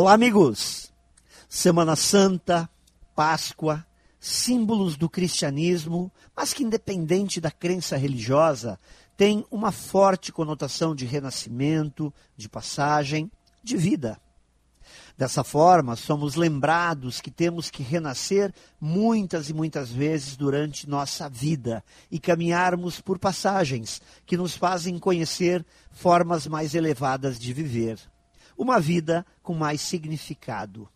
Olá, amigos! Semana Santa, Páscoa, símbolos do cristianismo, mas que, independente da crença religiosa, tem uma forte conotação de renascimento, de passagem, de vida. Dessa forma, somos lembrados que temos que renascer muitas e muitas vezes durante nossa vida e caminharmos por passagens que nos fazem conhecer formas mais elevadas de viver. Uma vida com mais significado.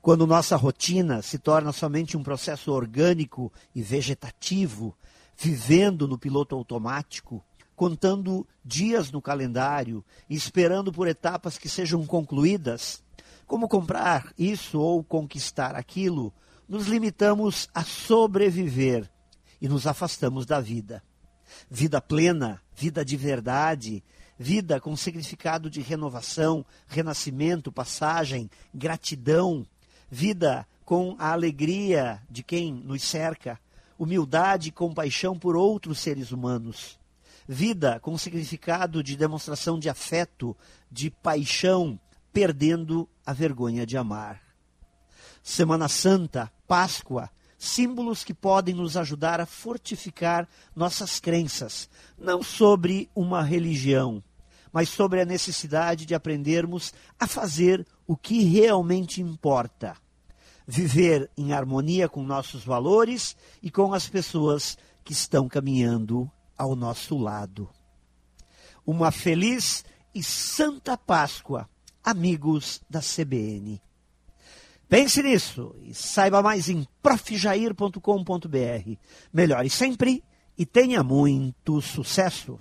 Quando nossa rotina se torna somente um processo orgânico e vegetativo, vivendo no piloto automático, contando dias no calendário e esperando por etapas que sejam concluídas, como comprar isso ou conquistar aquilo, nos limitamos a sobreviver e nos afastamos da vida. Vida plena, vida de verdade, vida com significado de renovação, renascimento, passagem, gratidão, vida com a alegria de quem nos cerca, humildade e compaixão por outros seres humanos. Vida com significado de demonstração de afeto, de paixão, perdendo a vergonha de amar. Semana Santa, Páscoa, símbolos que podem nos ajudar a fortificar nossas crenças, não sobre uma religião, mas sobre a necessidade de aprendermos a fazer o que realmente importa. Viver em harmonia com nossos valores e com as pessoas que estão caminhando ao nosso lado. Uma feliz e santa Páscoa amigos da CBN. Pense nisso e saiba mais em profjair.com.br. Melhore sempre e tenha muito sucesso!